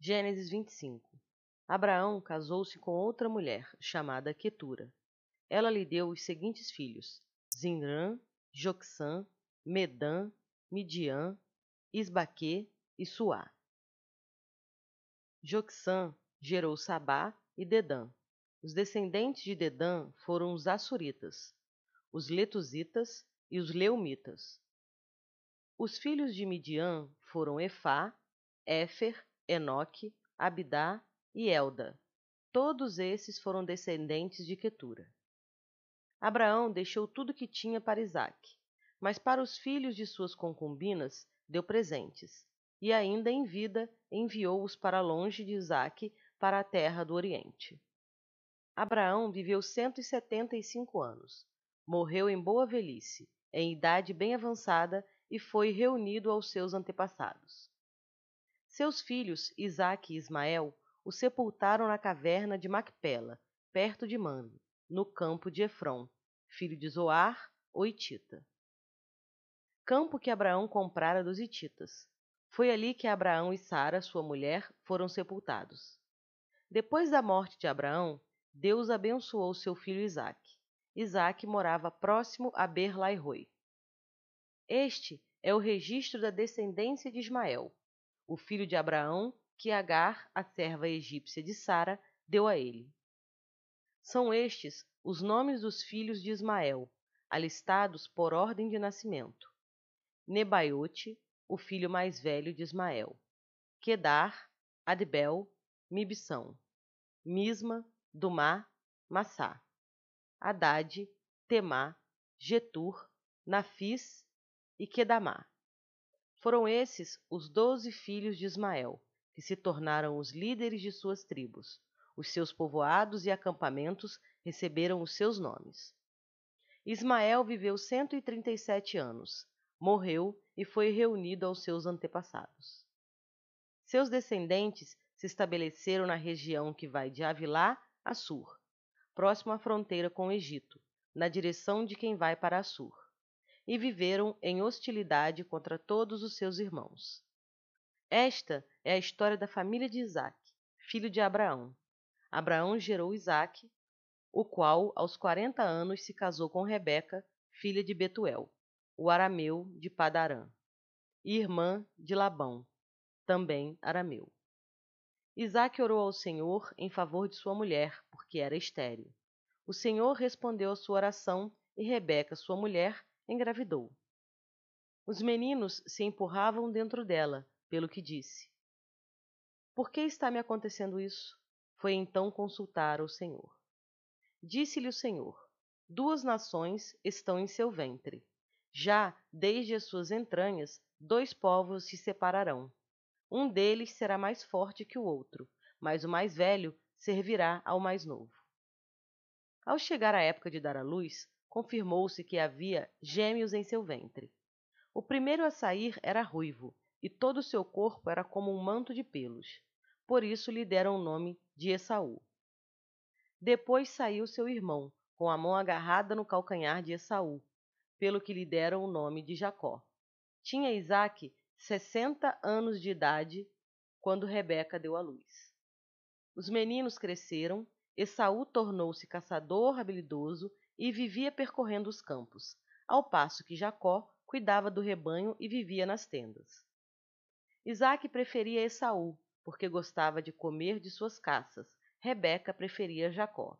Gênesis 25 Abraão casou-se com outra mulher, chamada Quetura. Ela lhe deu os seguintes filhos: Zinrã, Joxã, Medã, Midian, Isbaque e Suá. Joxã gerou Sabá e Dedã. Os descendentes de Dedã foram os Assuritas, os Letuzitas e os Leumitas. Os filhos de Midian foram Efá, Éfer Enoque, Abidá e Elda. Todos esses foram descendentes de Quetura. Abraão deixou tudo que tinha para Isaque, mas para os filhos de suas concubinas deu presentes, e ainda em vida enviou-os para longe de Isaque, para a terra do Oriente. Abraão viveu cento e setenta e cinco anos. Morreu em boa velhice, em idade bem avançada, e foi reunido aos seus antepassados. Seus filhos, Isaque e Ismael, o sepultaram na caverna de Macpela, perto de Mano, no campo de Efron, filho de Zoar, o Itita. Campo que Abraão comprara dos Ititas. Foi ali que Abraão e Sara, sua mulher, foram sepultados. Depois da morte de Abraão, Deus abençoou seu filho Isaque. Isaque morava próximo a Berlairoi. Este é o registro da descendência de Ismael, o filho de Abraão, que Agar, a serva egípcia de Sara, deu a ele. São estes os nomes dos filhos de Ismael, alistados por ordem de nascimento. Nebaiote, o filho mais velho de Ismael. Quedar, Adbel, Mibsão. Misma, Dumá, Massá. Haddad, Temá, Getur, Nafis e Quedamá. Foram esses os doze filhos de Ismael, que se tornaram os líderes de suas tribos. Os seus povoados e acampamentos receberam os seus nomes. Ismael viveu cento e trinta e sete anos, morreu e foi reunido aos seus antepassados. Seus descendentes se estabeleceram na região que vai de Avilá a Sur, próximo à fronteira com o Egito, na direção de quem vai para Assur e viveram em hostilidade contra todos os seus irmãos. Esta é a história da família de Isaque, filho de Abraão. Abraão gerou Isaque, o qual aos quarenta anos se casou com Rebeca, filha de Betuel, o arameu de Padarã, irmã de Labão, também arameu. Isaque orou ao Senhor em favor de sua mulher, porque era estéril. O Senhor respondeu à sua oração e Rebeca, sua mulher, engravidou. Os meninos se empurravam dentro dela, pelo que disse: Por que está me acontecendo isso? Foi então consultar o Senhor. Disse-lhe o Senhor: Duas nações estão em seu ventre. Já desde as suas entranhas, dois povos se separarão. Um deles será mais forte que o outro, mas o mais velho servirá ao mais novo. Ao chegar a época de dar à luz, confirmou-se que havia gêmeos em seu ventre. O primeiro a sair era ruivo, e todo o seu corpo era como um manto de pelos. Por isso lhe deram o nome de Esaú. Depois saiu seu irmão, com a mão agarrada no calcanhar de Esaú, pelo que lhe deram o nome de Jacó. Tinha Isaque sessenta anos de idade quando Rebeca deu à luz. Os meninos cresceram, Esaú tornou-se caçador habilidoso e vivia percorrendo os campos, ao passo que Jacó cuidava do rebanho e vivia nas tendas. Isaac preferia Esaú, porque gostava de comer de suas caças. Rebeca preferia Jacó.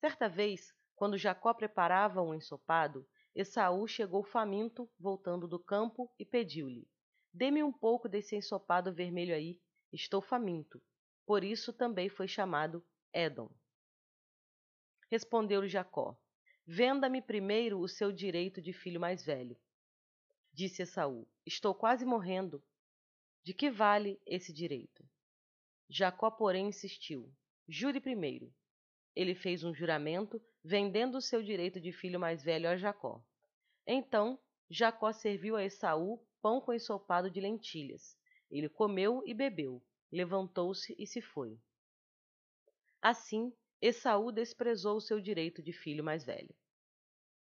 Certa vez, quando Jacó preparava um ensopado, Esaú chegou faminto, voltando do campo, e pediu-lhe: Dê-me um pouco desse ensopado vermelho aí, estou faminto. Por isso também foi chamado Edom. Respondeu-lhe Jacó: Venda-me primeiro o seu direito de filho mais velho. Disse Esaú: Estou quase morrendo. De que vale esse direito? Jacó, porém, insistiu: Jure primeiro. Ele fez um juramento, vendendo o seu direito de filho mais velho a Jacó. Então Jacó serviu a Esaú pão com ensopado de lentilhas. Ele comeu e bebeu, levantou-se e se foi. Assim, Esaú desprezou o seu direito de filho mais velho.